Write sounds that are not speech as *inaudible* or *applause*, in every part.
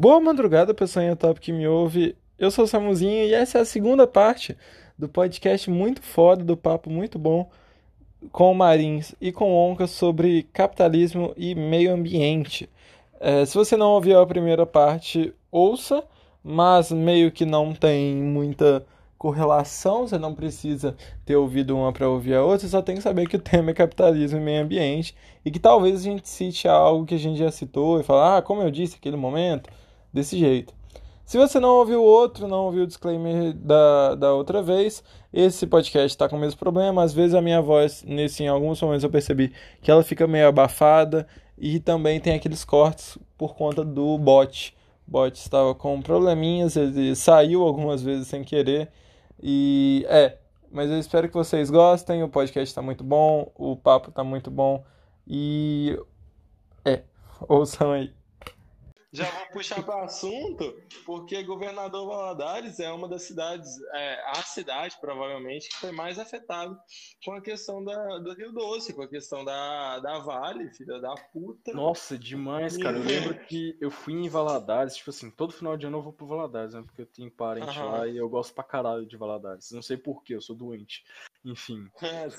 Boa madrugada, pessoal top que me ouve. Eu sou o Samuzinho e essa é a segunda parte do podcast muito foda, do papo muito bom com o Marins e com Onca sobre capitalismo e meio ambiente. É, se você não ouviu a primeira parte, ouça, mas meio que não tem muita correlação, você não precisa ter ouvido uma para ouvir a outra, você só tem que saber que o tema é capitalismo e meio ambiente e que talvez a gente cite algo que a gente já citou e falar, ah, como eu disse naquele momento, desse jeito. Se você não ouviu o outro, não ouviu o disclaimer da, da outra vez, esse podcast está com o mesmo problema. Às vezes a minha voz, nesse, em alguns momentos eu percebi que ela fica meio abafada e também tem aqueles cortes por conta do bot. O bot estava com probleminhas, ele saiu algumas vezes sem querer e é, mas eu espero que vocês gostem. O podcast está muito bom, o papo está muito bom. E é, ouçam aí. Já vou puxar para o assunto, porque Governador Valadares é uma das cidades, é, a cidade provavelmente que foi mais afetada com a questão da, do Rio Doce, com a questão da, da Vale, filha da puta. Nossa, demais, cara. Eu lembro que eu fui em Valadares, tipo assim, todo final de ano eu vou pro Valadares, né? Porque eu tenho parente uhum. lá e eu gosto pra caralho de Valadares. Não sei porquê, eu sou doente. Enfim. *laughs*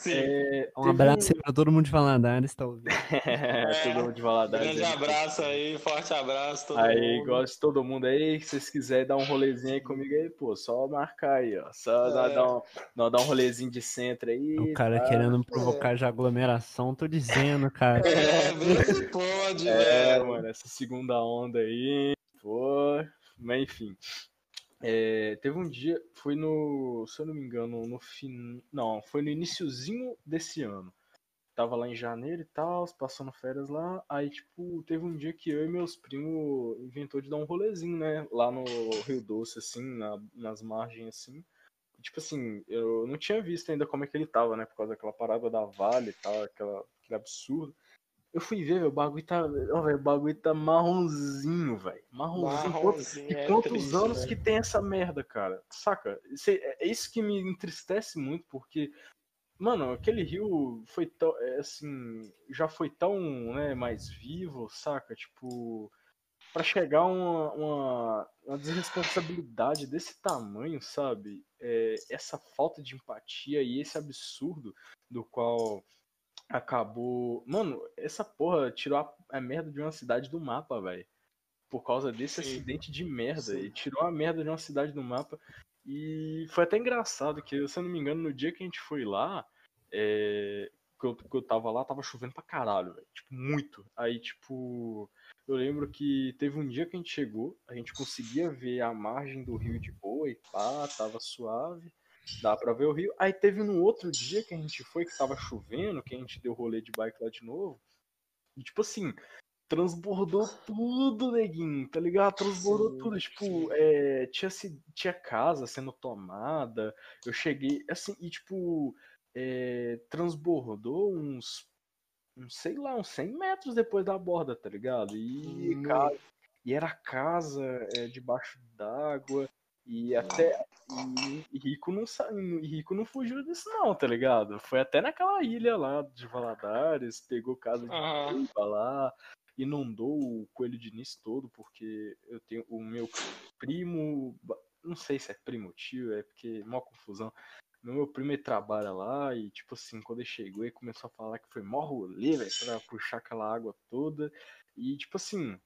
É, um abraço um... para todo mundo de Valadares, tá ouvindo? *laughs* é, todo mundo de Valadares. Grande aí, abraço aí, forte abraço. Todo aí, mundo. gosto de todo mundo aí. Se vocês quiserem dar um rolezinho aí comigo aí, pô, só marcar aí, ó. Só é. dar, dar, um, dar um rolezinho de centro aí. O cara tá? querendo provocar é. já aglomeração, tô dizendo, cara. É, vê pode, é, velho. mano, essa segunda onda aí, pô. Mas enfim. É, teve um dia, foi no, se eu não me engano, no fim, não, foi no iníciozinho desse ano. Tava lá em janeiro e tal, passando férias lá. Aí, tipo, teve um dia que eu e meus primos inventou de dar um rolezinho, né? Lá no Rio Doce, assim, na, nas margens, assim. Tipo assim, eu não tinha visto ainda como é que ele tava, né? Por causa daquela parada da Vale e tal, aquela, aquele absurdo. Eu fui ver, o bagulho tá. Véio, o bagulho tá marronzinho, velho. Marronzinho. marronzinho. E é quantos triste, anos véio. que tem essa merda, cara? Saca? É isso que me entristece muito, porque. Mano, aquele rio foi tão. É, assim. Já foi tão, né, mais vivo, saca? Tipo. Pra chegar uma, uma, uma desresponsabilidade desse tamanho, sabe? É, essa falta de empatia e esse absurdo do qual acabou. Mano, essa porra tirou a, a merda de uma cidade do mapa, velho. Por causa desse Sim. acidente de merda. Sim. E tirou a merda de uma cidade do mapa. E foi até engraçado que, se eu não me engano, no dia que a gente foi lá, é, que, eu, que eu tava lá, tava chovendo pra caralho, velho. Tipo, muito. Aí, tipo, eu lembro que teve um dia que a gente chegou, a gente conseguia ver a margem do rio de boa e pá, tava suave dá pra ver o rio. Aí teve um outro dia que a gente foi, que tava chovendo, que a gente deu rolê de bike lá de novo. E tipo assim, transbordou tudo, neguinho, tá ligado? Transbordou Sim. tudo. Tipo, é, tinha, tinha casa sendo tomada. Eu cheguei, assim, e tipo, é, transbordou uns, uns, sei lá, uns 100 metros depois da borda, tá ligado? E, cara, e era casa é, debaixo d'água. E até. E, Rico não e Rico não fugiu disso, não, tá ligado? Foi até naquela ilha lá de Valadares, pegou casa de uhum. lá, inundou o Coelho de Nis todo, porque eu tenho o meu primo. Não sei se é primo tio, é porque. Mó confusão. Meu primo ele trabalha lá e, tipo assim, quando ele chegou, ele começou a falar que foi mó rolê, velho, pra puxar aquela água toda. E, tipo assim,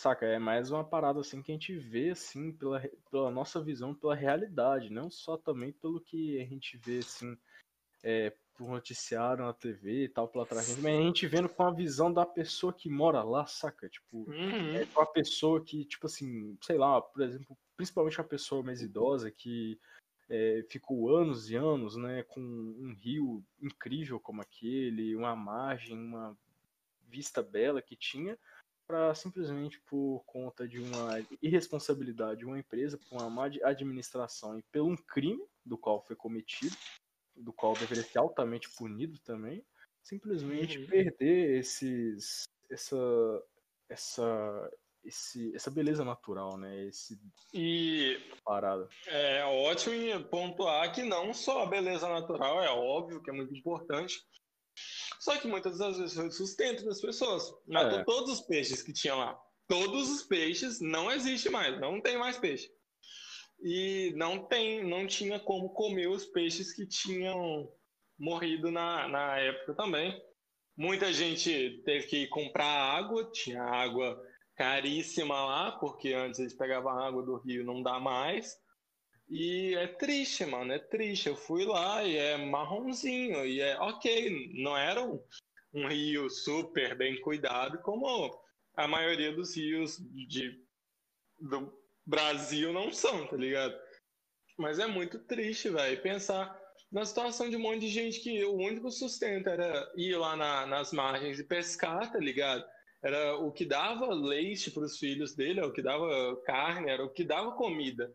Saca, é mais uma parada assim que a gente vê assim pela, pela nossa visão, pela realidade, não só também pelo que a gente vê assim é, por noticiário na TV e tal pela tragédia, mas a gente vendo com a visão da pessoa que mora lá, saca? Tipo, uhum. é com a pessoa que, tipo assim, sei lá, por exemplo, principalmente a pessoa mais idosa que é, ficou anos e anos, né, com um rio incrível como aquele, uma margem, uma vista bela que tinha, para simplesmente por conta de uma irresponsabilidade de uma empresa, por uma má administração e pelo um crime do qual foi cometido, do qual deveria ser altamente punido também, simplesmente uhum. perder esses essa essa esse, essa beleza natural, né? Esse e parada. É ótimo pontuar que não só a beleza natural é óbvio que é muito importante, só que muitas das vezes foi o sustento das pessoas. Matou é. todos os peixes que tinham lá. todos os peixes não existe mais, não tem mais peixe. E não tem, não tinha como comer os peixes que tinham morrido na, na época também. Muita gente teve que comprar água, tinha água caríssima lá, porque antes eles pegavam água do rio, não dá mais. E é triste, mano, é triste. Eu fui lá e é marronzinho, e é ok, não era um, um rio super bem cuidado, como a maioria dos rios de, do Brasil não são, tá ligado? Mas é muito triste, velho, pensar na situação de um monte de gente que o único sustento era ir lá na, nas margens e pescar, tá ligado? Era o que dava leite para os filhos dele, era o que dava carne, era o que dava comida.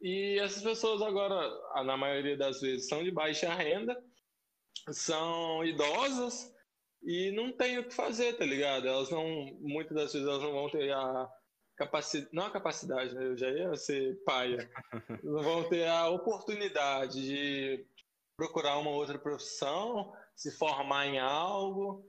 E essas pessoas agora, na maioria das vezes, são de baixa renda, são idosas e não tem o que fazer, tá ligado? Elas não, muitas das vezes, elas não vão ter a capacidade, não a capacidade, né? eu já ia ser paia, *laughs* não vão ter a oportunidade de procurar uma outra profissão, se formar em algo.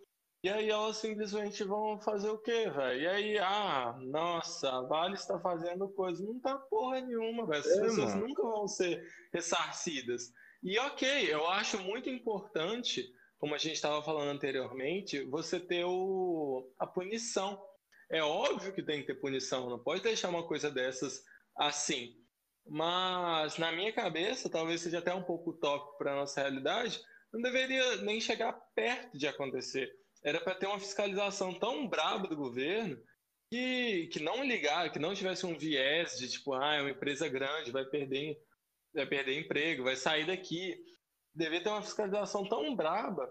E aí elas simplesmente vão fazer o quê, velho? E aí, ah, nossa, a Vale está fazendo coisa. Não tá porra nenhuma, velho. Essas é, pessoas mano. nunca vão ser ressarcidas. E ok, eu acho muito importante, como a gente estava falando anteriormente, você ter o, a punição. É óbvio que tem que ter punição, não pode deixar uma coisa dessas assim. Mas na minha cabeça, talvez seja até um pouco utópico para nossa realidade, não deveria nem chegar perto de acontecer. Era para ter uma fiscalização tão braba do governo que, que não ligar, que não tivesse um viés de tipo, ah, é uma empresa grande, vai perder, vai perder emprego, vai sair daqui. Devia ter uma fiscalização tão braba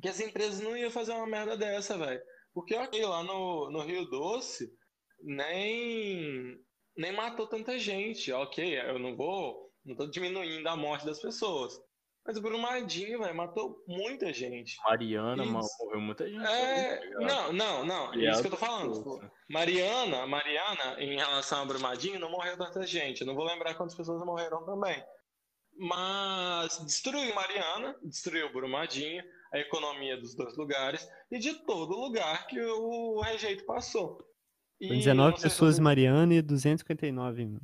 que as empresas não iam fazer uma merda dessa, velho. Porque, ok, lá no, no Rio Doce, nem nem matou tanta gente. Ok, eu não vou. Não tô diminuindo a morte das pessoas. Mas o Brumadinho, velho, matou muita gente. Mariana morreu muita gente. É... Tá não, não, não. É isso que eu tô falando. Tipo, Mariana, Mariana, em relação ao Brumadinho, não morreu tanta gente. Eu não vou lembrar quantas pessoas morreram também. Mas destruiu Mariana, destruiu Brumadinho, a economia dos dois lugares e de todo lugar que o rejeito passou. E 19 pessoas em Mariana e 259.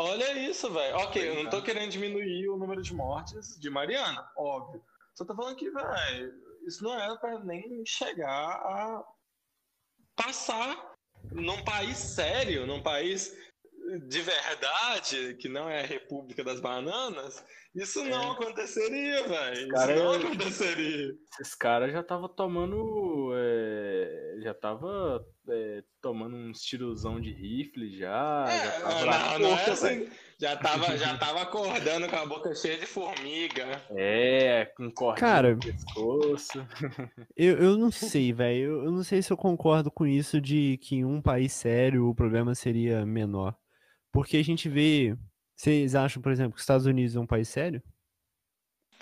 Olha isso, velho. Ok, eu não tô querendo diminuir o número de mortes de Mariana, óbvio. Só tô falando que, velho, isso não era pra nem chegar a passar num país sério, num país de verdade, que não é a República das Bananas, isso não é. aconteceria, velho. Isso cara, não aconteceria. Esses caras já tava tomando. É, já tava é, tomando um tirozão de rifle já. É, já tava, não, não é assim. já, tava, já tava acordando com a boca cheia de formiga. É, com corte cara, no pescoço. Eu, eu não *laughs* sei, velho. Eu, eu não sei se eu concordo com isso de que em um país sério o problema seria menor. Porque a gente vê vocês acham, por exemplo, que os Estados Unidos é um país sério?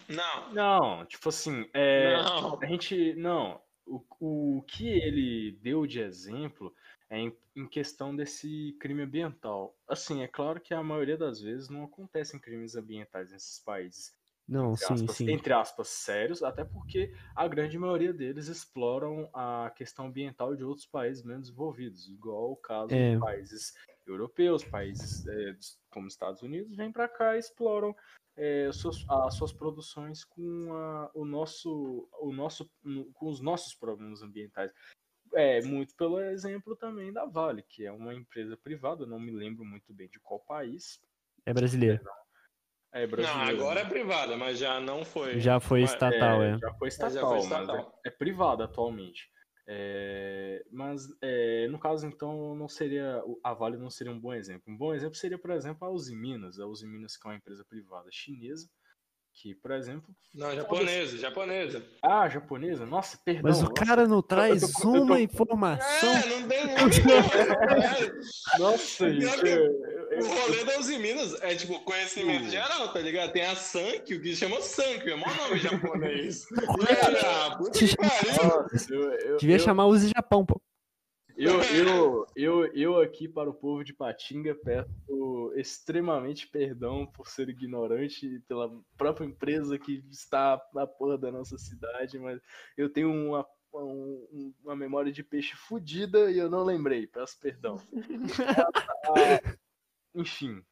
Não. Não, tipo assim, é, não. a gente. Não. O, o que ele deu de exemplo é em, em, questão desse crime ambiental. Assim, é claro que a maioria das vezes não acontecem crimes ambientais nesses países. Não, entre sim, aspas, sim. Entre aspas, sérios, até porque a grande maioria deles exploram a questão ambiental de outros países menos desenvolvidos, igual o caso é. de países europeus, países é, como Estados Unidos, vêm para cá e exploram é, suas, as suas produções com a, o nosso, o nosso, com os nossos problemas ambientais. É muito pelo exemplo também da Vale, que é uma empresa privada, não me lembro muito bem de qual país. É brasileira. É brasileira. Não, agora é privada, mas já não foi. Já foi estatal, é. é. Já foi estatal, já foi estatal. É, é privada atualmente. É, mas é, no caso, então, não seria a Vale não seria um bom exemplo. Um bom exemplo seria, por exemplo, a Uzi Minas. A Uzi Minas, que é uma empresa privada chinesa, que, por exemplo. Não, japonesa, japonesa. Ah, japonesa? Nossa, perdão. Mas o cara não traz eu tô, uma tô... informação. É, não tem. *laughs* Nossa, gente. O rolê da Uzi Minas é tipo conhecimento geral, tá ligado? Tem a Sankyo, que chama Sankyo, é maior nome japonês. *laughs* é, puta que pariu. Devia chamar Uzi Japão, pô. Eu, *laughs* eu, eu, eu aqui para o povo de Patinga peço extremamente perdão por ser ignorante pela própria empresa que está na porra da nossa cidade, mas eu tenho uma, um, uma memória de peixe fodida e eu não lembrei, peço perdão. *laughs* Enfim.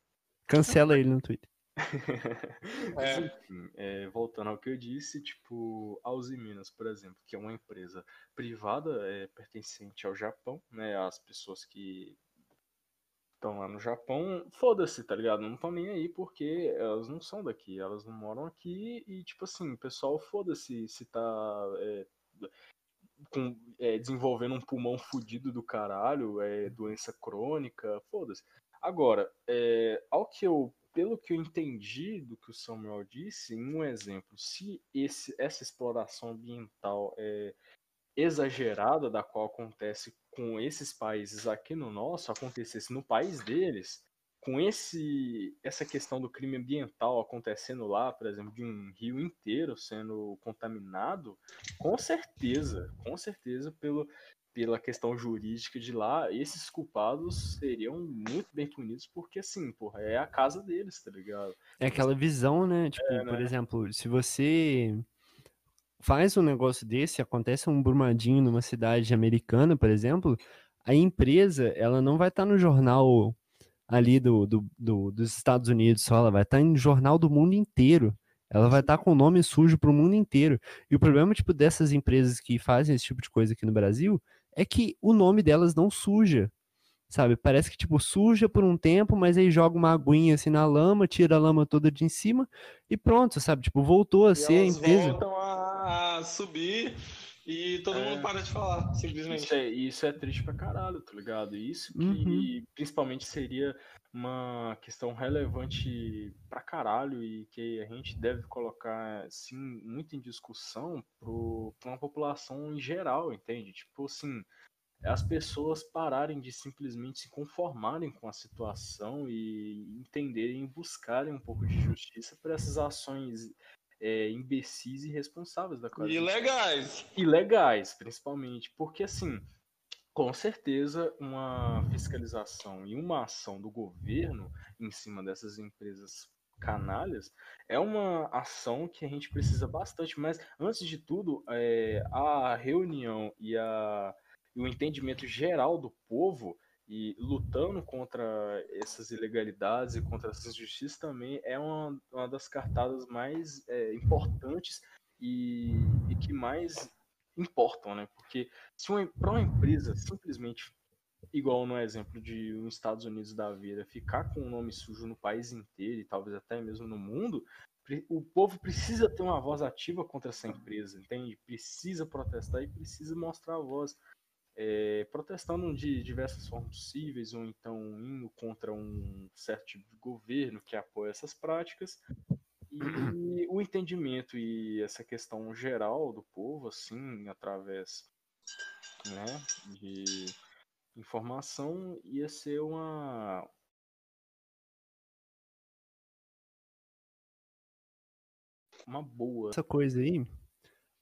Cancela ele no Twitter. *laughs* É. Enfim, é, voltando ao que eu disse, tipo, a Uzi Minas, por exemplo, que é uma empresa privada é, pertencente ao Japão, né? As pessoas que estão lá no Japão, foda-se, tá ligado? Não estão nem aí porque elas não são daqui, elas não moram aqui e, tipo assim, pessoal foda-se se tá é, com, é, desenvolvendo um pulmão fudido do caralho, é, doença crônica, foda-se. Agora, é, ao que eu pelo que eu entendi do que o Samuel disse, em um exemplo, se esse, essa exploração ambiental é exagerada, da qual acontece com esses países aqui no nosso, acontecesse no país deles, com esse essa questão do crime ambiental acontecendo lá, por exemplo, de um rio inteiro sendo contaminado, com certeza, com certeza pelo pela questão jurídica de lá, esses culpados seriam muito bem punidos, porque assim, porra, é a casa deles, tá ligado? É aquela visão, né? Tipo, é, né? por exemplo, se você faz um negócio desse, acontece um brumadinho numa cidade americana, por exemplo, a empresa, ela não vai estar tá no jornal ali do, do, do, dos Estados Unidos só, ela vai estar tá em jornal do mundo inteiro. Ela vai estar tá com o nome sujo para o mundo inteiro. E o problema, tipo, dessas empresas que fazem esse tipo de coisa aqui no Brasil é que o nome delas não suja. Sabe? Parece que, tipo, suja por um tempo, mas aí joga uma aguinha assim na lama, tira a lama toda de em cima e pronto, sabe? Tipo, voltou a e ser a empresa. voltam a subir e todo é. mundo para de falar, simplesmente. Isso é, isso é triste pra caralho, tá ligado? Isso que uhum. principalmente seria uma questão relevante pra caralho e que a gente deve colocar, assim, muito em discussão pro, pra uma população em geral, entende? Tipo assim, as pessoas pararem de simplesmente se conformarem com a situação e entenderem e buscarem um pouco de justiça por essas ações é, imbecis e irresponsáveis da classe. Ilegais. Ilegais, principalmente. Porque, assim, com certeza, uma fiscalização e uma ação do governo em cima dessas empresas canalhas é uma ação que a gente precisa bastante. Mas, antes de tudo, é, a reunião e, a, e o entendimento geral do povo e lutando contra essas ilegalidades e contra essas injustiças também é uma, uma das cartadas mais é, importantes e, e, que mais importam, né? Porque se para uma empresa simplesmente, igual no exemplo de os Estados Unidos da vida, ficar com o nome sujo no país inteiro e talvez até mesmo no mundo, o povo precisa ter uma voz ativa contra essa empresa, entende? Precisa protestar e precisa mostrar a voz é, protestando de diversas formas possíveis, ou então indo contra um certo tipo de governo que apoia essas práticas. E *clears throat* o entendimento e essa questão geral do povo, assim, através né, de informação, ia ser uma, uma boa. Essa coisa aí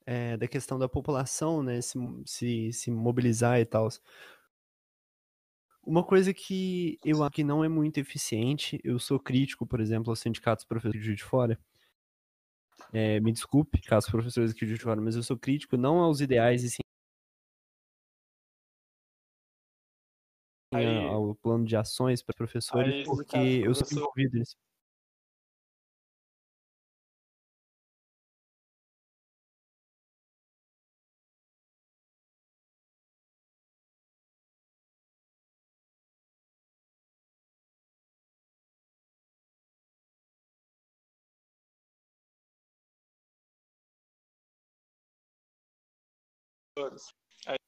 é, da questão da população, né, se, se, se mobilizar e tal. Uma coisa que eu acho que não é muito eficiente, eu sou crítico, por exemplo, aos sindicatos professores de Fora. É, me desculpe, caso professores aqui de Fora, mas eu sou crítico não aos ideais e sim Aí, ao plano de ações para professores, aí, porque eu sou envolvido nisso.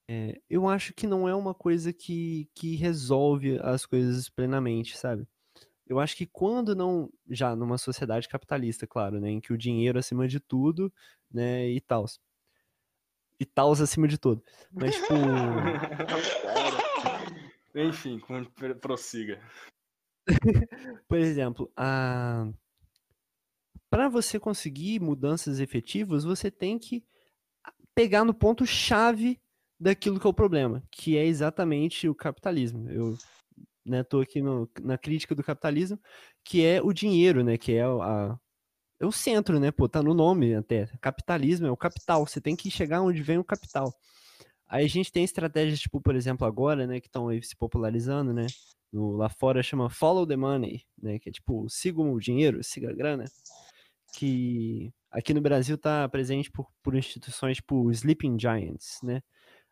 É, eu acho que não é uma coisa que, que resolve as coisas plenamente, sabe? Eu acho que quando não, já numa sociedade capitalista, claro, né, em que o dinheiro acima de tudo, né, e tal. E tal acima de tudo. Mas, tipo. *laughs* Enfim, prossiga. *laughs* Por exemplo, a... para você conseguir mudanças efetivas, você tem que pegar no ponto chave daquilo que é o problema, que é exatamente o capitalismo. Eu né, tô aqui no, na crítica do capitalismo, que é o dinheiro, né, que é a, é o centro, né, pô, tá no nome até. Capitalismo é o capital, você tem que chegar onde vem o capital. Aí a gente tem estratégias, tipo, por exemplo, agora, né, que estão se popularizando, né? No, lá fora chama Follow the Money, né? Que é tipo, siga o dinheiro, siga a grana. Que aqui no Brasil tá presente por, por instituições tipo Sleeping Giants, né?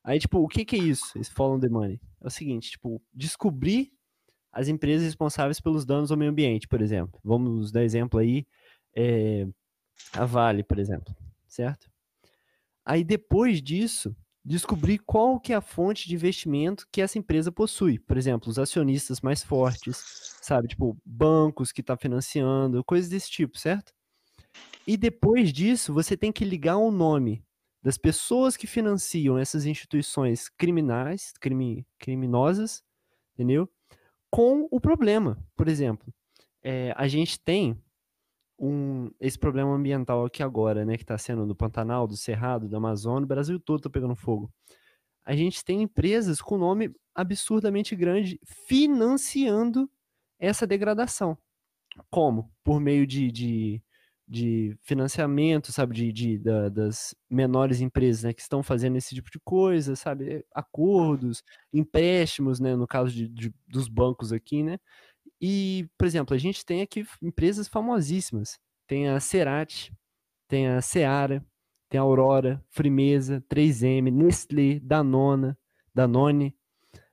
Aí, tipo, o que que é isso, esse Follow the Money? É o seguinte, tipo, descobrir as empresas responsáveis pelos danos ao meio ambiente, por exemplo. Vamos dar exemplo aí, é, a Vale, por exemplo, certo? Aí depois disso, descobrir qual que é a fonte de investimento que essa empresa possui. Por exemplo, os acionistas mais fortes, sabe? Tipo, bancos que está financiando, coisas desse tipo, certo? E depois disso, você tem que ligar o nome das pessoas que financiam essas instituições criminais, crime, criminosas, entendeu? Com o problema. Por exemplo, é, a gente tem um, esse problema ambiental aqui agora, né, que está sendo do Pantanal, do Cerrado, do Amazônia, o Brasil todo está pegando fogo. A gente tem empresas com nome absurdamente grande financiando essa degradação. Como? Por meio de, de, de financiamento, sabe, de, de da, das menores empresas, né, que estão fazendo esse tipo de coisa, sabe, acordos, empréstimos, né, no caso de, de dos bancos aqui, né, e, por exemplo, a gente tem aqui empresas famosíssimas. Tem a Cerati, tem a Seara, tem a Aurora, Frimeza, 3M, Nestlé, Danona, Danone,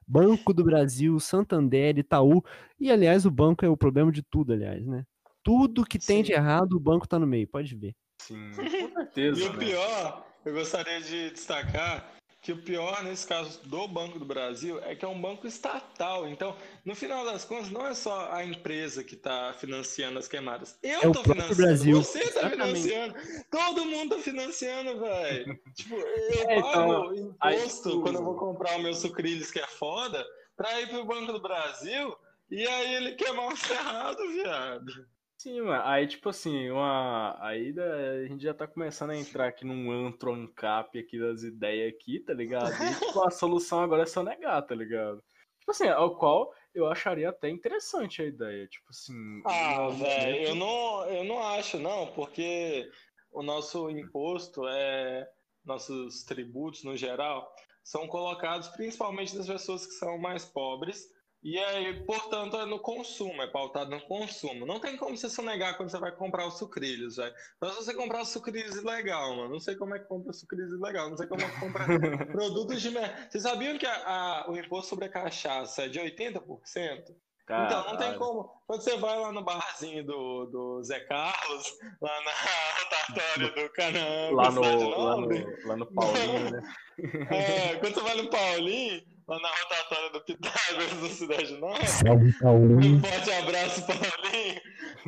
Banco do Brasil, Santander, Itaú. E, aliás, o banco é o problema de tudo, aliás, né? Tudo que tem de errado, o banco tá no meio, pode ver. Sim, com certeza. e o pior, eu gostaria de destacar que o pior nesse caso do Banco do Brasil é que é um banco estatal. Então, no final das contas, não é só a empresa que está financiando as queimadas. Eu estou é financiando, Brasil. você está financiando, todo mundo está financiando, velho. *laughs* tipo, eu é, pago então, imposto aí, quando eu vou comprar o meu sucrilhos, que é foda, para ir pro Banco do Brasil, e aí ele queimar o cerrado, viado. Sim, mano. Aí, tipo assim, uma. Aí a gente já tá começando a entrar aqui num antro ancap aqui das ideias aqui, tá ligado? E, tipo, a *laughs* solução agora é só negar, tá ligado? Tipo assim, ao qual eu acharia até interessante a ideia. Tipo assim. Ah, velho, eu não, eu não acho, não, porque o nosso imposto é. Nossos tributos no geral são colocados principalmente das pessoas que são mais pobres e aí, portanto, é no consumo, é pautado no consumo. Não tem como você sonegar quando você vai comprar os sucrilhos, velho. Então, se você comprar os sucrilhos ilegal, mano, não sei como é que compra sucrilhos ilegal, não sei como é que compra *laughs* produtos de merda. Vocês sabiam que a, a, o imposto sobre a cachaça é de 80%? Caralho. Então, não tem como. Quando você vai lá no barzinho do, do Zé Carlos, lá na *laughs* rotatória do Canaã, lá no, lá no, lá no Paulinho, né? *laughs* É, quando você vai no Paulinho, lá na rotatória do Pitágoras, na Cidade Nova. Salve, Paulinho. Um forte abraço, Paulinho.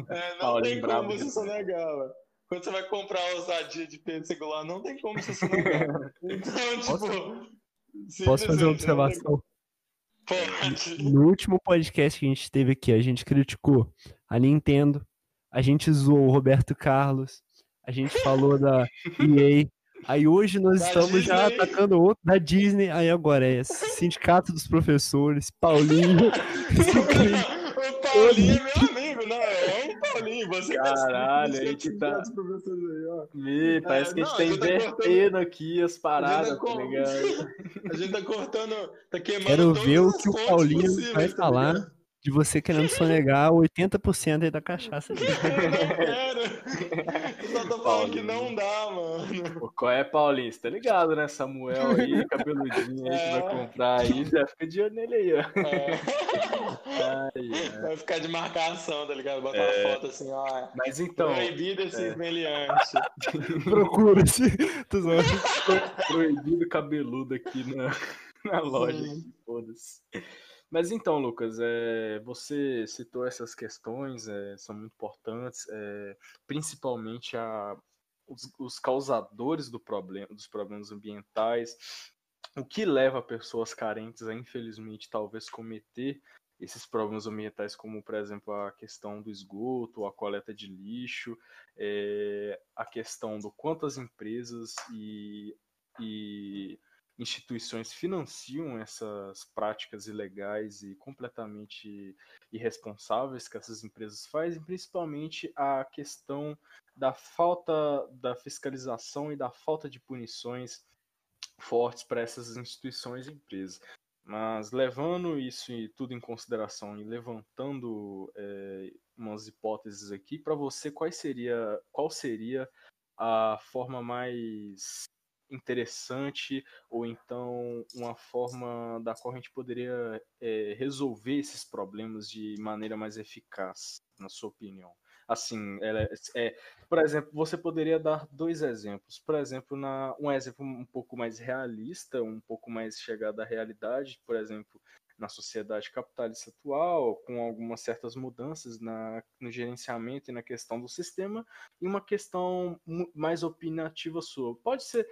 É, não Paulinho tem como você sonegar, mano. Quando você vai comprar a ousadia de pêssego lá, não tem como você sonegar. *laughs* Então, tipo. Posso fazer uma observação? Pode. No último podcast que a gente teve aqui, a gente criticou a Nintendo, a gente zoou o Roberto Carlos, a gente falou da EA. Aí hoje nós da estamos Disney. já atacando outro da Disney. Aí agora é Sindicato dos Professores, Paulinho. *laughs* o Paulinho é meu amigo, não, é o Paulinho. Você Caralho, a gente tá. Me, parece é, que a gente tá invertendo tá aqui as paradas, tá ligado? *laughs* A gente tá cortando, tá queimando. Quero ver o que o Paulinho vai tá falar. Ligado? De você querendo sonegar 80% aí da cachaça. Eu só tô falando que não dá, mano. qual é, Paulinho? Você tá ligado, né? Samuel aí, *laughs* cabeludinho aí, é. que vai comprar aí, já fica de olho nele aí, ó. É. Ai, vai ficar de marcação, tá ligado? Botar é. uma foto assim, ó. Mas então. Proibido esse é. meliante. *laughs* Procura-se. Proibido cabeludo aqui na, na loja. Foda-se. Mas então, Lucas, é, você citou essas questões, é, são muito importantes, é, principalmente a, os, os, causadores do problema, dos problemas ambientais, o que leva pessoas carentes a, infelizmente, talvez cometer esses problemas ambientais, como, por exemplo, a questão do esgoto, a coleta de lixo, a questão do quanto as empresas e, e instituições financiam essas práticas ilegais e completamente irresponsáveis que essas empresas fazem, principalmente a questão da falta da fiscalização e da falta de punições fortes para essas instituições e empresas. Mas levando isso e tudo em consideração e levantando é, umas hipóteses aqui, para você qual seria, qual seria a forma mais interessante ou então uma forma da qual a gente poderia é, resolver esses problemas de maneira mais eficaz, na sua opinião? Assim, é, é, por exemplo, você poderia dar dois exemplos. Por exemplo, na, um exemplo um pouco mais realista, um pouco mais chegado à realidade, por exemplo, na sociedade capitalista atual, com algumas certas mudanças na, no gerenciamento e na questão do sistema, e uma questão mais opinativa sua. Pode ser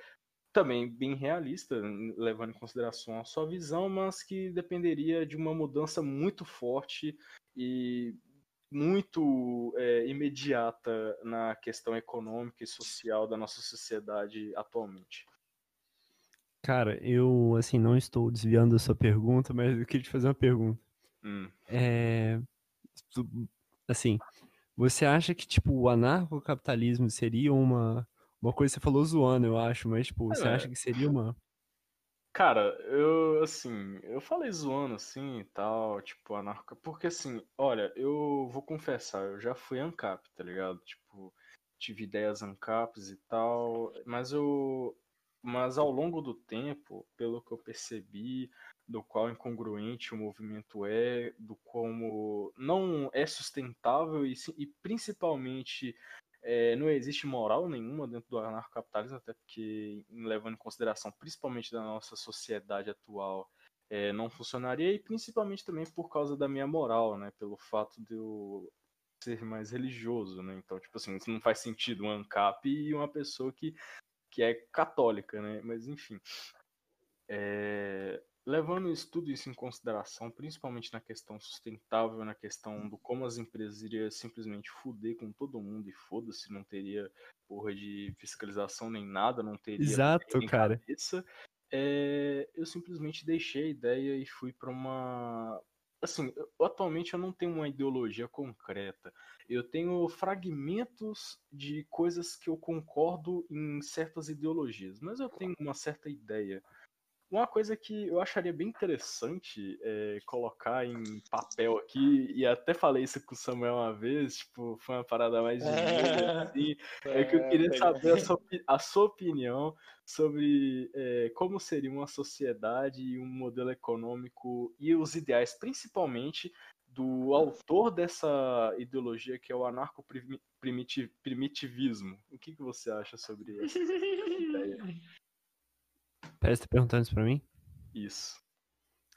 também bem realista, levando em consideração a sua visão, mas que dependeria de uma mudança muito forte e muito é, imediata na questão econômica e social da nossa sociedade atualmente. Cara, eu, assim, não estou desviando da sua pergunta, mas eu queria te fazer uma pergunta. Hum. É, assim, você acha que, tipo, o anarcocapitalismo seria uma, uma coisa você falou zoando, eu acho, mas, tipo, você é. acha que seria uma Cara, eu, assim, eu falei zoando assim e tal, tipo, anarca, porque assim, olha, eu vou confessar, eu já fui ANCAP, tá ligado? Tipo, tive ideias ANCAPs e tal, mas eu, mas ao longo do tempo, pelo que eu percebi, do qual incongruente o movimento é, do como não é sustentável e, e principalmente é, não existe moral nenhuma dentro do anarcocapitalismo, até porque, levando em consideração principalmente da nossa sociedade atual, é, não funcionaria, e principalmente também por causa da minha moral, né? Pelo fato de eu ser mais religioso, né? Então, tipo assim, não faz sentido um ANCAP e uma pessoa que, que é católica, né? Mas, enfim. É, Levando tudo isso em consideração, principalmente na questão sustentável, na questão do como as empresas iriam simplesmente fuder com todo mundo e foda-se, não teria porra de fiscalização nem nada, não teria Exato, cara. Cabeça, é, eu simplesmente deixei a ideia e fui para uma. Assim, eu, atualmente eu não tenho uma ideologia concreta. Eu tenho fragmentos de coisas que eu concordo em certas ideologias, mas eu tenho uma certa ideia uma coisa que eu acharia bem interessante é, colocar em papel aqui, e até falei isso com o Samuel uma vez, tipo, foi uma parada mais de assim, é, é que eu queria saber a sua, a sua opinião sobre é, como seria uma sociedade e um modelo econômico e os ideais, principalmente do autor dessa ideologia, que é o anarco-primitivismo. O que, que você acha sobre essa ideia? *laughs* Pera, você tá perguntando isso pra mim? Isso.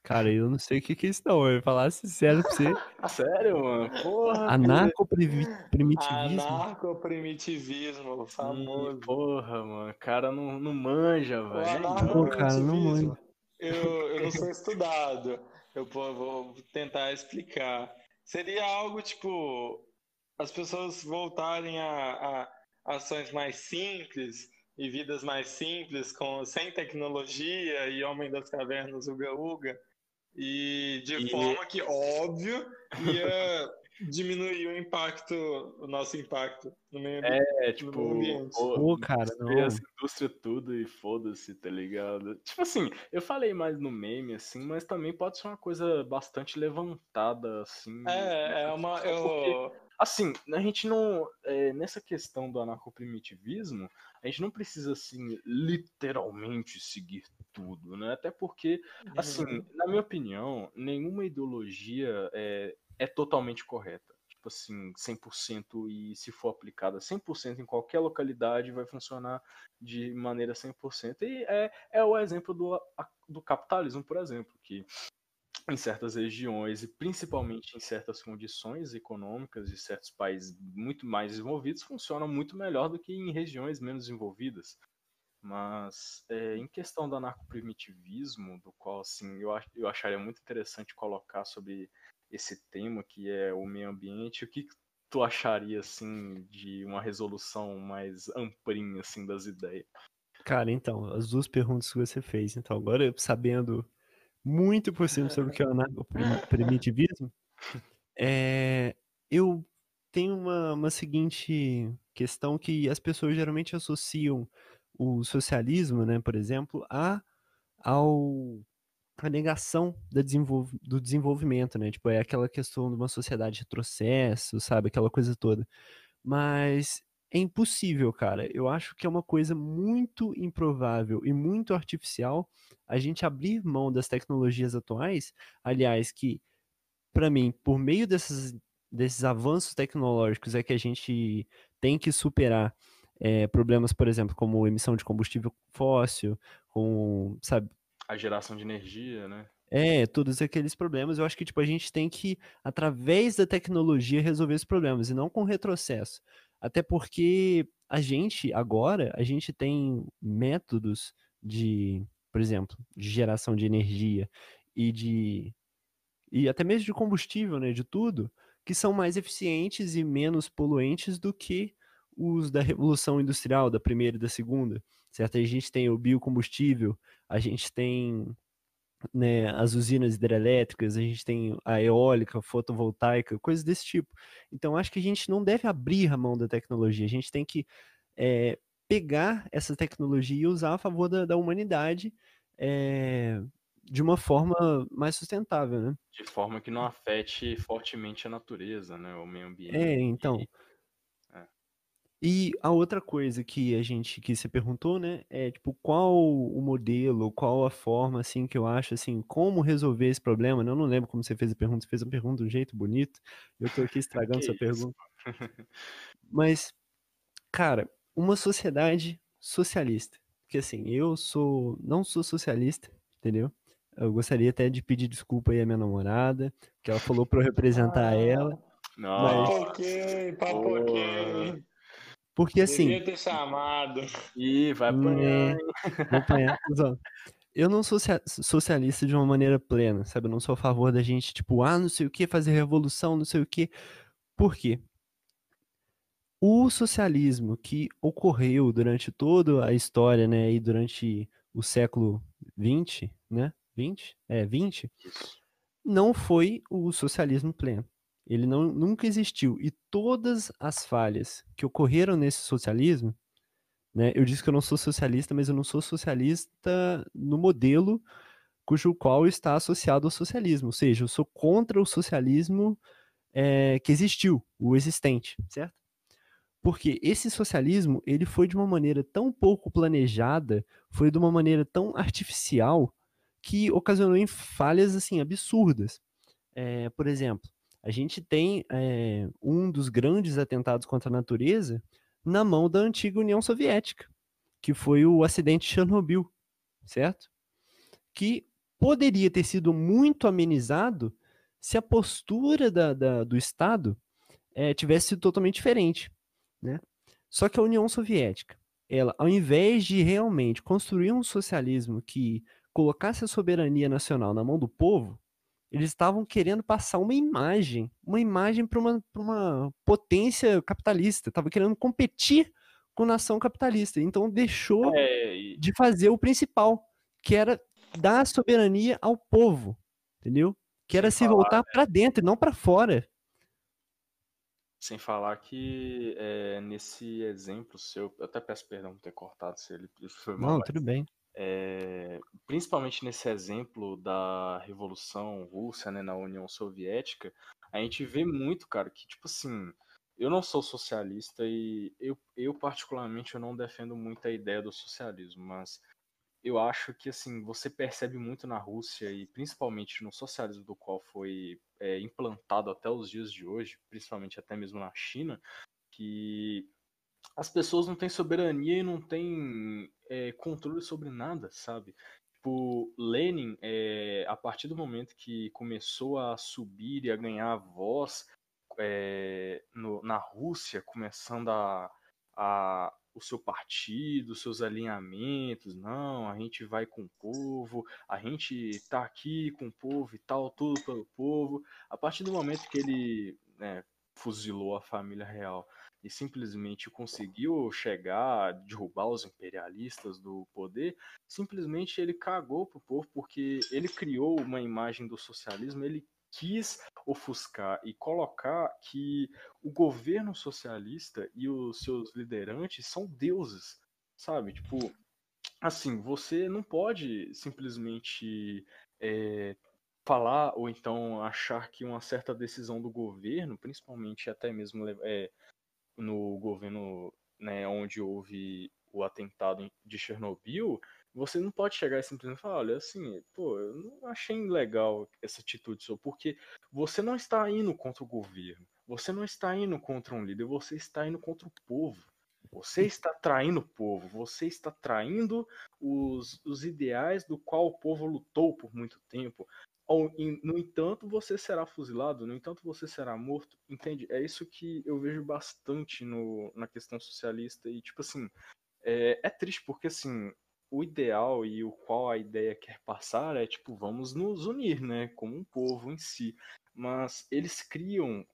Cara, eu não sei o que que é isso não, eu ia falar sincero pra você. *laughs* Sério, mano? Porra. Anarco-primitivismo? Anarco-primitivismo, famoso. Ih, porra, mano, cara não, não manja, velho. Pô, cara, não manja. Eu, eu não sou estudado, eu vou tentar explicar. Seria algo tipo, as pessoas voltarem a, a ações mais simples, e vidas mais simples, com sem tecnologia e Homem das Cavernas Uga Uga. E de e... forma que, óbvio, ia *laughs* diminuir o impacto, o nosso impacto no meio ambiente. É, tipo, ambiente. Pô, cara, não. essa indústria tudo e foda-se, tá ligado? Tipo assim, eu falei mais no meme, assim, mas também pode ser uma coisa bastante levantada, assim. É, é uma. Eu... Assim, a gente não. É, nessa questão do anarcoprimitivismo, a gente não precisa, assim, literalmente seguir tudo, né? Até porque, assim, uhum. na minha opinião, nenhuma ideologia é, é totalmente correta. Tipo assim, 100% e se for aplicada 100% em qualquer localidade, vai funcionar de maneira 100%. E é, é o exemplo do, do capitalismo, por exemplo, que em certas regiões e principalmente em certas condições econômicas de certos países muito mais desenvolvidos funciona muito melhor do que em regiões menos desenvolvidas. Mas é, em questão do anarcoprimitivismo, do qual assim, eu, eu acharia muito interessante colocar sobre esse tema que é o meio ambiente, o que tu acharia assim de uma resolução mais amplinha assim das ideias? Cara, então, as duas perguntas que você fez. Então, agora sabendo muito por cima sobre o que é o anarcoprimitivismo, *laughs* é, eu tenho uma, uma seguinte questão que as pessoas geralmente associam o socialismo, né, por exemplo, a, ao, a negação desenvolv do desenvolvimento, né? Tipo, é aquela questão de uma sociedade de retrocesso, sabe? Aquela coisa toda. Mas é impossível, cara. Eu acho que é uma coisa muito improvável e muito artificial a gente abrir mão das tecnologias atuais, aliás, que para mim, por meio desses, desses avanços tecnológicos é que a gente tem que superar é, problemas, por exemplo, como emissão de combustível fóssil, com, sabe? A geração de energia, né? É, todos aqueles problemas. Eu acho que tipo, a gente tem que, através da tecnologia, resolver esses problemas, e não com retrocesso. Até porque a gente, agora, a gente tem métodos de, por exemplo, de geração de energia e de. e até mesmo de combustível, né? De tudo, que são mais eficientes e menos poluentes do que os da Revolução Industrial, da primeira e da segunda, certo? A gente tem o biocombustível, a gente tem né, as usinas hidrelétricas, a gente tem a eólica, a fotovoltaica, coisas desse tipo. Então, acho que a gente não deve abrir a mão da tecnologia, a gente tem que é, pegar essa tecnologia e usar a favor da, da humanidade é, de uma forma mais sustentável, né? De forma que não afete fortemente a natureza, né, o meio ambiente. É, então. E a outra coisa que a gente que você perguntou, né, é tipo qual o modelo, qual a forma assim que eu acho assim, como resolver esse problema? Eu não lembro como você fez a pergunta, você fez a pergunta de um jeito bonito. Eu tô aqui *laughs* estragando Que sua pergunta. Mas cara, uma sociedade socialista, porque assim, eu sou não sou socialista, entendeu? Eu gostaria até de pedir desculpa aí à minha namorada, que ela falou para eu representar ela, Não, Mas- Papoquei, papoquei. Porque assim, Devia ter chamado. Ih, vai apanhar. né, *laughs* Vou apanhar. Mas, ó, eu não sou socia- socialista de uma maneira plena, sabe? Eu não sou a favor da gente, tipo, ah, não sei o que, fazer revolução, não sei o que. Por quê? O socialismo que ocorreu durante toda a história, né, e durante o século XX, né? 20? É, 20, Isso. não foi o socialismo pleno. Ele não, nunca existiu. E todas as falhas que ocorreram nesse socialismo, né? Eu disse que eu não sou socialista, mas eu não sou socialista no modelo cujo qual está associado ao socialismo. Ou seja, eu sou contra o socialismo eh, que existiu, o existente, certo? Porque esse socialismo, ele foi de uma maneira tão pouco planejada, foi de uma maneira tão artificial, que ocasionou em falhas, assim, absurdas. Eh, por exemplo, a gente tem eh, um dos grandes atentados contra a natureza na mão da antiga União Soviética, que foi o acidente de Chernobyl, certo? Que poderia ter sido muito amenizado se a postura da- da- do Estado eh, tivesse sido totalmente diferente, né? Só que a União Soviética, ela, ao invés de realmente construir um socialismo que colocasse a soberania nacional na mão do povo, eles estavam querendo passar uma imagem, uma imagem para uma, pra uma potência capitalista, estavam querendo competir com nação capitalista. Então deixou É, e de fazer o principal, que era dar a soberania ao povo, entendeu? Que era Sem se falar, voltar para dentro e não para fora. sem falar que é, nesse exemplo seu, eu até peço perdão por ter cortado se ele *laughs* foi mal, Não, tudo bem. É, principalmente nesse exemplo da Revolução Russa, né, na União Soviética, a gente vê muito, cara, que tipo assim, eu não sou socialista e eu, eu particularmente eu não defendo muito a ideia do socialismo, mas eu acho que assim você percebe muito na Rússia e principalmente no socialismo do qual foi é, implantado até os dias de hoje, principalmente até mesmo na China, que as pessoas não têm soberania e não têm é, controle sobre nada, sabe? Tipo, Lenin, é, a partir do momento que começou a subir e a ganhar voz é, no- na Rússia, começando a, a o seu partido, seus alinhamentos, não, a gente vai com o povo, a gente tá aqui com o povo e tal, tudo pelo povo. A partir do momento que ele né, fuzilou a família real e simplesmente conseguiu chegar, derrubar os imperialistas do poder, simplesmente ele cagou pro povo porque ele criou uma imagem do socialismo, ele quis ofuscar e colocar que o governo socialista e os seus liderantes são deuses, sabe? Tipo, assim, você não pode simplesmente é, falar ou então achar que uma certa decisão do governo, principalmente até mesmo é, no governo né, onde houve o atentado de Chernobyl, você não pode chegar e simplesmente falar, olha, assim, pô, eu não achei legal essa atitude sua, porque você não está indo contra o governo, você não está indo contra um líder, você está indo contra o povo. Você está traindo o povo, você está traindo os, os ideais do qual o povo lutou por muito tempo. No entanto, você será fuzilado, no entanto, você será morto, entende? É isso que eu vejo bastante no, na questão socialista. E, tipo assim, é, é triste porque, assim, o ideal e o qual a ideia quer passar é, tipo, vamos nos unir, né, como um povo em si. Mas eles criam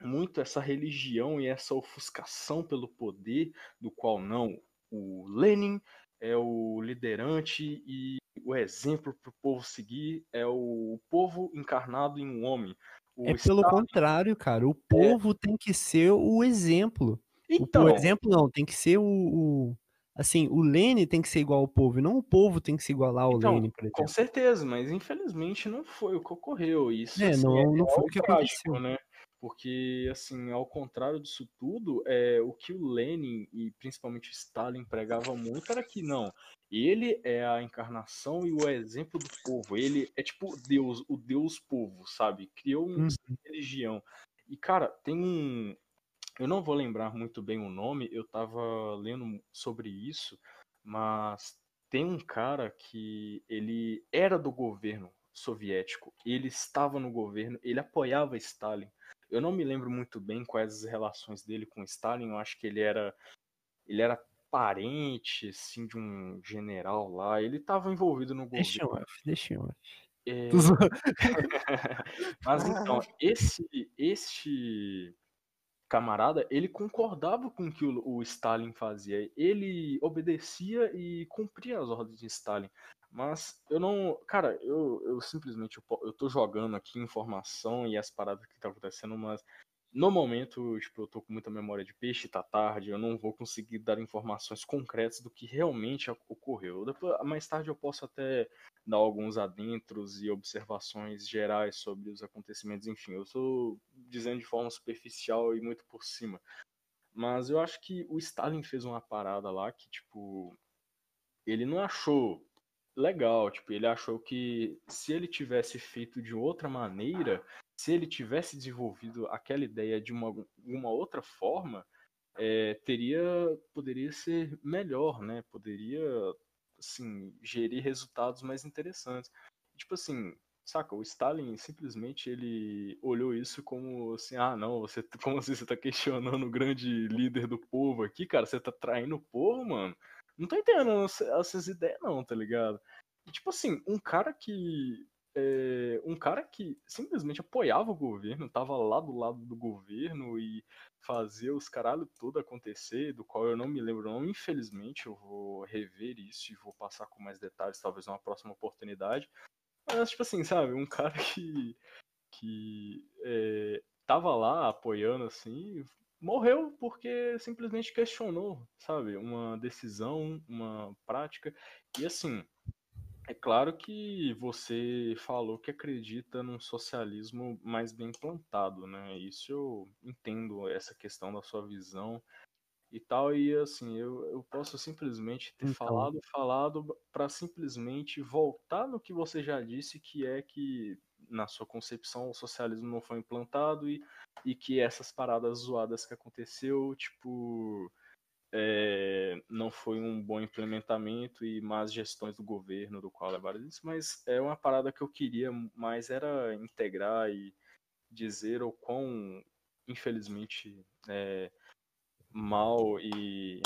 muito essa religião e essa ofuscação pelo poder, do qual não o Lenin é o liderante e o exemplo para o povo seguir é o povo encarnado em um homem. O é Estado... pelo contrário, cara. O é. povo é... tem que ser o exemplo. Então... O, exemplo não, tem que ser o, o, Assim, o Lenin tem que ser igual ao povo, e não o povo tem que se igualar ao então, Lenin, por exemplo. Com certeza, mas infelizmente não foi o que ocorreu. Isso é, assim, não, é, não foi o que trágico, aconteceu. Né? Porque, assim, ao contrário disso tudo, é, o que o Lenin e principalmente Stalin pregavam muito era que não, ele é a encarnação e o exemplo do povo. Ele é tipo Deus, o Deus povo, sabe? Criou uma uhum. religião. E, cara, tem um. Eu não vou lembrar muito bem o nome, eu tava lendo sobre isso, mas tem um cara que ele era do governo soviético, ele estava no governo, ele apoiava Stalin. Eu não me lembro muito bem quais as relações dele com Stalin. Eu acho que ele era ele era parente assim de um general lá. Ele estava envolvido no governo. Deixa eu, deixa eu. É... *laughs* *laughs* Mas então, esse esse camarada, ele concordava com o que o, Stalin fazia. Ele obedecia e cumpria as ordens de Stalin. Mas eu não. Cara, eu, eu simplesmente eu, tô jogando aqui informação e as paradas que tá acontecendo, mas no momento, tipo, eu tô com muita memória de peixe, tá tarde, eu não vou conseguir dar informações concretas do que realmente ocorreu. Depois, mais tarde eu posso até dar alguns adentros e observações gerais sobre os acontecimentos, enfim, eu estou dizendo de forma superficial e muito por cima. Mas eu acho que o Stalin fez uma parada lá que, tipo, ele não achou legal. Tipo, ele achou que se ele tivesse feito de outra maneira, se ele tivesse desenvolvido aquela ideia de uma, uma outra forma, é, teria poderia ser melhor, né? Poderia assim gerir resultados mais interessantes. Tipo assim, saca? O Stalin simplesmente ele olhou isso como assim, ah, não, você como assim você tá questionando o grande líder do povo aqui, cara? Você tá traindo o povo, mano? Não tô entendendo essas ideias, não, tá ligado? E, tipo assim, um cara que. É, um cara que simplesmente apoiava o governo, tava lá do lado do governo e fazia os caralho tudo acontecer, do qual eu não me lembro não, infelizmente eu vou rever isso e vou passar com mais detalhes, talvez numa próxima oportunidade. Mas, tipo assim, sabe, um cara *laughs* que, que é, tava lá apoiando, assim, morreu porque simplesmente questionou, sabe, uma decisão, uma prática. E assim, é claro que você falou que acredita num socialismo mais bem plantado, né? Isso eu entendo essa questão da sua visão e tal, e assim, eu, eu posso simplesmente ter então. falado, falado para simplesmente voltar no que você já disse, que é que na sua concepção o socialismo não foi implantado e, e que essas paradas zoadas que aconteceu, tipo, é, não foi um bom implementamento e más gestões do governo, do qual levaram isso, mas é uma parada que eu queria mais era integrar e dizer o quão, infelizmente, é, mal e,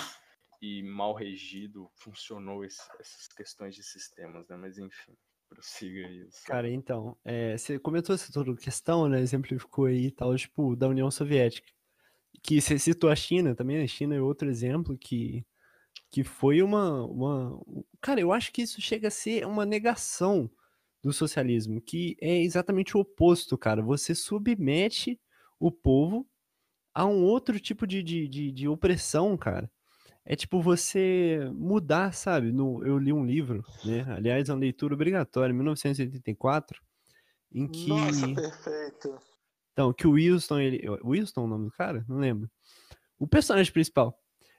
e mal regido funcionou esse, essas questões de sistemas, né? Mas enfim prossiga isso. Cara, então, é, você comentou essa toda questão, né? Exemplificou aí tal, tipo, da União Soviética. Que você citou a China também, a China é outro exemplo que, que foi uma, uma. Cara, eu acho que isso chega a ser uma negação do socialismo, que é exatamente o oposto, cara. Você submete o povo a um outro tipo de, de, de, de opressão, cara. É tipo você mudar, sabe? No, eu li um livro, né? Aliás, é uma leitura obrigatória, em 1984, em que. Nossa, perfeito. Então, que o Wilson, ele. Wilson é o nome do cara? Não lembro. O personagem principal.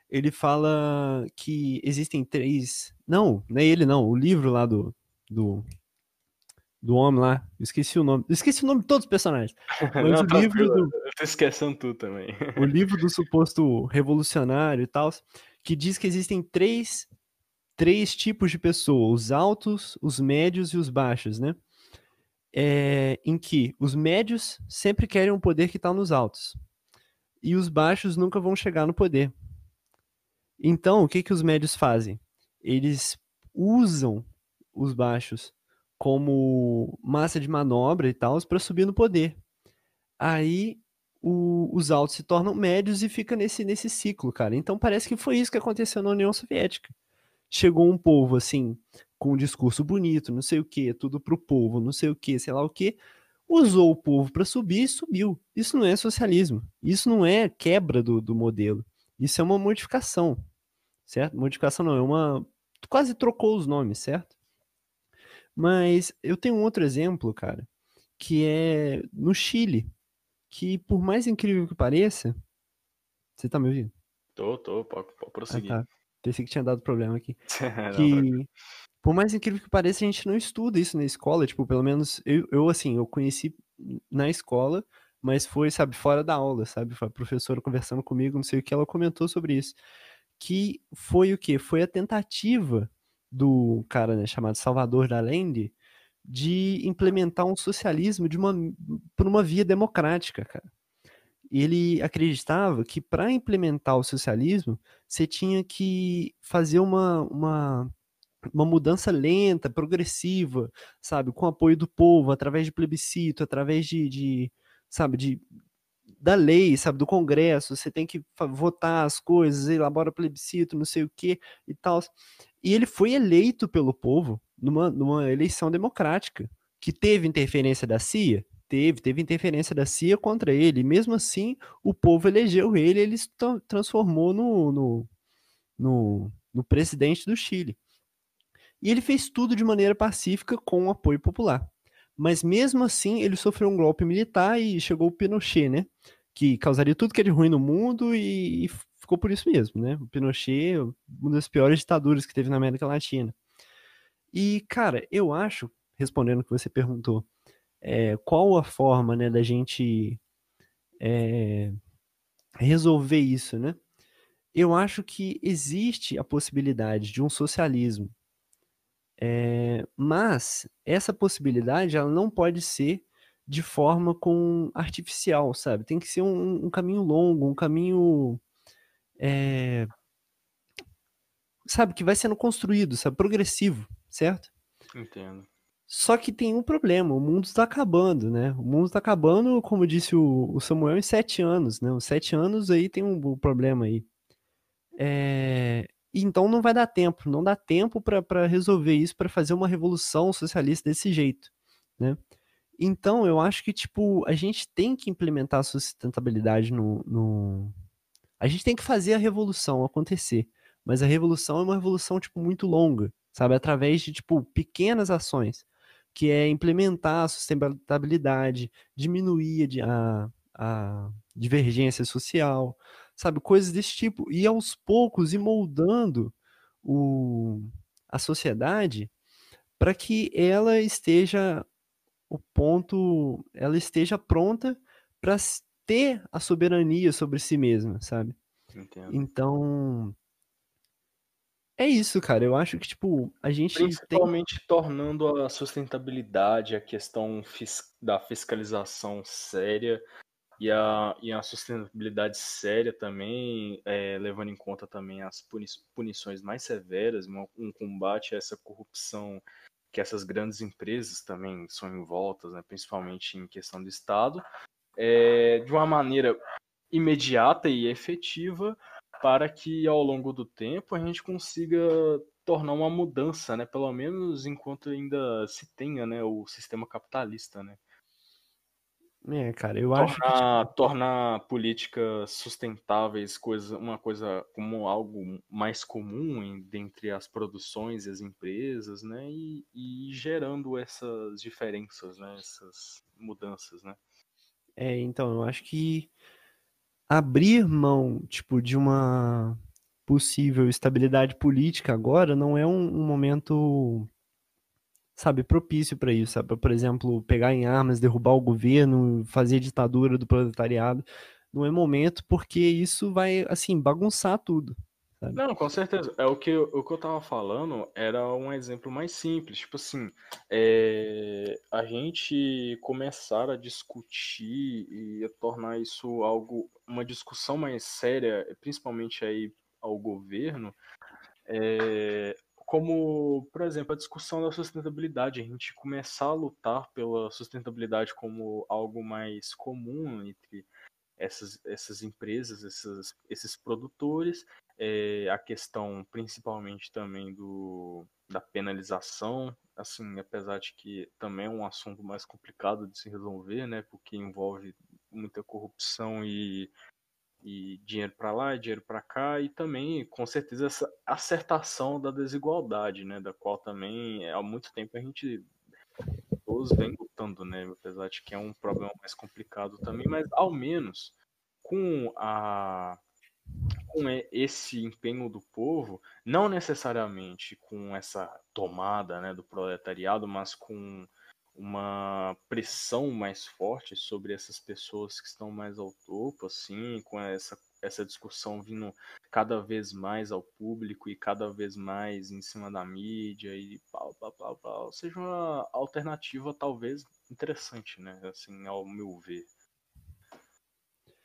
Ele fala que existem três. Não, não é ele, não. O livro lá do. Do, do homem lá. Eu esqueci o nome. Eu esqueci o nome de todos os personagens. *laughs* Mas Não, o livro tranquilo, do. Eu tô esquecendo tu também. *laughs* o livro do suposto revolucionário e tal, que diz que existem três, três tipos de pessoa, os altos, os médios e os baixos, né? É, em que os médios sempre querem um poder que está nos altos e os baixos nunca vão chegar no poder. Então, o que, que os médios fazem? Eles usam os baixos como massa de manobra e tal para subir no poder. Aí o- os altos se tornam médios e fica nesse, nesse ciclo, cara. Então parece que foi isso que aconteceu na União Soviética. Chegou um povo assim, com um discurso bonito, não sei o que, tudo pro povo, não sei o que, sei lá o que, usou o povo para subir e subiu. Isso não é socialismo. Isso não é quebra do, do modelo. Isso é uma modificação, certo? Modificação não, é uma. Quase trocou os nomes, certo? Mas eu tenho um outro exemplo, cara, que é no Chile, que por mais incrível que pareça. Você tá me ouvindo? Tô, tô, pode, pode Ah, prosseguir. tá. Pensei que tinha dado problema aqui. *laughs* Que por mais incrível que pareça, a gente não estuda isso na escola, tipo, pelo menos eu, eu assim, eu conheci na escola, mas foi, sabe, fora da aula, sabe? Foi a professora conversando comigo, não sei o que, ela comentou sobre isso. Que foi o quê? Foi a tentativa do cara, né, chamado Salvador Allende de implementar um socialismo de uma, por uma via democrática, cara. Ele acreditava que para implementar o socialismo, você tinha que fazer uma, uma, uma mudança lenta, progressiva, sabe, com apoio do povo, através de plebiscito, através de, de sabe, de da lei, sabe, do Congresso, você tem que votar as coisas, elabora plebiscito, não sei o que e tal. E ele foi eleito pelo povo numa, numa eleição democrática, que teve interferência da CIA? Teve, teve interferência da CIA contra ele. Mesmo assim, o povo elegeu ele, ele se tra- transformou no, no, no, no presidente do Chile. E ele fez tudo de maneira pacífica com o apoio popular. Mas mesmo assim, ele sofreu um golpe militar e chegou o Pinochet, né? Que causaria tudo que é de ruim no mundo e, e ficou por isso mesmo, né? O Pinochet, uma das piores ditaduras que teve na América Latina. E, cara, eu acho, respondendo o que você perguntou, é, qual a forma, né, da gente é, resolver isso, né? Eu acho que existe a possibilidade de um socialismo é, mas essa possibilidade ela não pode ser de forma com artificial, sabe? Tem que ser um, um caminho longo, um caminho é, sabe que vai sendo construído, sabe, progressivo, certo? Entendo. Só que tem um problema, o mundo está acabando, né? O mundo está acabando, como disse o, o Samuel, em sete anos, né? Os sete anos aí tem um, um problema aí. É, então não vai dar tempo, não dá tempo para resolver isso, para fazer uma revolução socialista desse jeito, né? Então eu acho que tipo a gente tem que implementar a sustentabilidade no, no... a gente tem que fazer a revolução acontecer, mas a revolução é uma revolução tipo muito longa, sabe? Através de tipo pequenas ações, que é implementar a sustentabilidade, diminuir a, a divergência social, sabe? Coisas desse tipo. E aos poucos ir moldando o, a sociedade para que ela esteja o ponto, ela esteja pronta para ter a soberania sobre si mesma, sabe? Entendo. Então é isso, cara. Eu acho que tipo a gente tem Principalmente tornando a sustentabilidade, a questão fis- da fiscalização séria e a, e a sustentabilidade séria também, é, levando em conta também as puni- punições mais severas, um, um combate a essa corrupção que essas grandes empresas também são envoltas, né, principalmente em questão do Estado, é, de uma maneira imediata e efetiva para que ao longo do tempo a gente consiga tornar uma mudança, né? Pelo menos enquanto ainda se tenha, né, o sistema capitalista, né? É, cara, eu tornar, acho que. tornar políticas sustentáveis coisa, uma coisa como algo mais comum em, dentre as produções e as empresas, né? E, e gerando essas diferenças, né? Essas mudanças, né? É, então, eu acho que abrir mão, tipo, de uma possível estabilidade política agora não é um, um momento, sabe, propício para isso, sabe? Por exemplo, pegar em armas, derrubar o governo, fazer ditadura do proletariado. Não é momento porque isso vai, assim, bagunçar tudo. Sabe? Não, com certeza. É o que, eu- o que eu tava falando era um exemplo mais simples. Tipo assim, é, a gente começar a discutir e a tornar isso algo, uma discussão mais séria, principalmente aí ao governo, é, como, por exemplo, a discussão da sustentabilidade, a gente começar a lutar pela sustentabilidade como algo mais comum entre essas, essas empresas, esses, esses produtores, é, a questão principalmente também do, da penalização, assim, apesar de que também é um assunto mais complicado de se resolver, né, porque envolve muita corrupção e e dinheiro para lá, dinheiro para cá, e também, com certeza, essa acertação da desigualdade, né, da qual também há muito tempo a gente todos vem lutando, né, apesar de que é um problema mais complicado também, mas ao menos com a com esse empenho do povo, não necessariamente com essa tomada, né, do proletariado, mas com uma pressão mais forte sobre essas pessoas que estão mais ao topo, assim, com essa, essa discussão vindo cada vez mais ao público e cada vez mais em cima da mídia e pau, pau, pau, pau, seja uma alternativa talvez interessante, né, assim, ao meu ver.